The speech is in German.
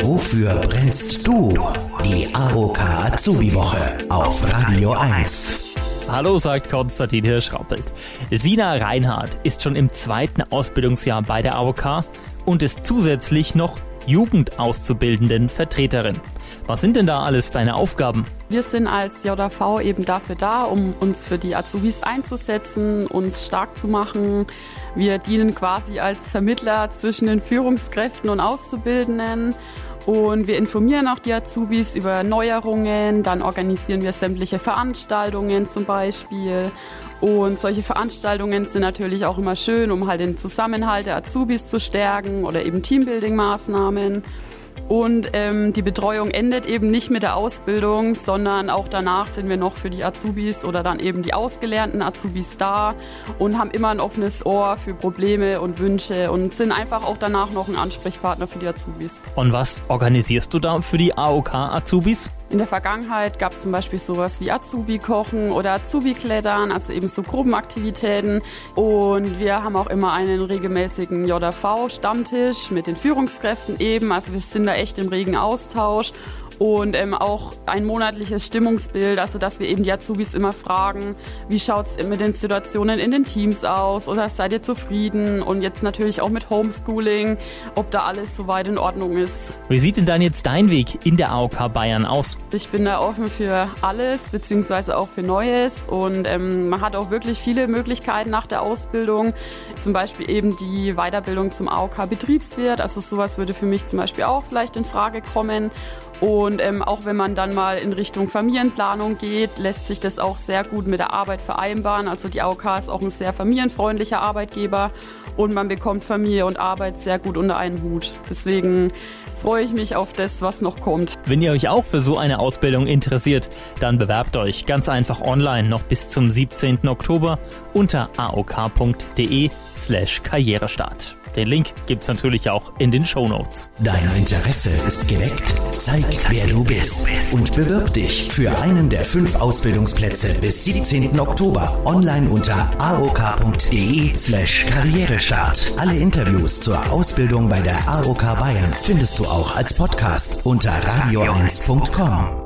Wofür brennst du? Die AOK Azubi Woche auf Radio 1. Hallo, sagt Konstantin Hirschrappelt. Sina Reinhardt ist schon im zweiten Ausbildungsjahr bei der AOK und ist zusätzlich noch Jugendauszubildenden Vertreterin. Was sind denn da alles deine Aufgaben? Wir sind als JV eben dafür da, um uns für die Azubis einzusetzen, uns stark zu machen. Wir dienen quasi als Vermittler zwischen den Führungskräften und Auszubildenden. Und wir informieren auch die Azubis über Neuerungen, dann organisieren wir sämtliche Veranstaltungen zum Beispiel. Und solche Veranstaltungen sind natürlich auch immer schön, um halt den Zusammenhalt der Azubis zu stärken oder eben Teambuilding-Maßnahmen. Und ähm, die Betreuung endet eben nicht mit der Ausbildung, sondern auch danach sind wir noch für die Azubis oder dann eben die ausgelernten Azubis da und haben immer ein offenes Ohr für Probleme und Wünsche und sind einfach auch danach noch ein Ansprechpartner für die Azubis. Und was organisierst du da für die AOK-Azubis? In der Vergangenheit gab es zum Beispiel sowas wie Azubi-Kochen oder Azubi-Klettern, also eben so Gruppenaktivitäten. Und wir haben auch immer einen regelmäßigen JV-Stammtisch mit den Führungskräften eben. Also wir sind da echt im regen Austausch und ähm, auch ein monatliches Stimmungsbild, also dass wir eben die Azubis immer fragen, wie schaut es mit den Situationen in den Teams aus oder seid ihr zufrieden und jetzt natürlich auch mit Homeschooling, ob da alles soweit in Ordnung ist. Wie sieht denn dann jetzt dein Weg in der AOK Bayern aus? Ich bin da offen für alles beziehungsweise auch für Neues und ähm, man hat auch wirklich viele Möglichkeiten nach der Ausbildung, zum Beispiel eben die Weiterbildung zum AOK Betriebswirt, also sowas würde für mich zum Beispiel auch vielleicht in Frage kommen und ähm, auch wenn man dann mal in Richtung Familienplanung geht, lässt sich das auch sehr gut mit der Arbeit vereinbaren. Also die AOK ist auch ein sehr familienfreundlicher Arbeitgeber und man bekommt Familie und Arbeit sehr gut unter einen Hut. Deswegen freue ich mich auf das, was noch kommt. Wenn ihr euch auch für so eine Ausbildung interessiert, dann bewerbt euch ganz einfach online noch bis zum 17. Oktober unter aok.de slash Karrierestart. Den Link gibt's natürlich auch in den Show. Dein Interesse ist geweckt? Zeig, wer du bist und bewirb dich für einen der fünf Ausbildungsplätze bis 17. Oktober online unter aok.de slash Karrierestart. Alle Interviews zur Ausbildung bei der AOK Bayern findest du auch als Podcast unter radio1.com.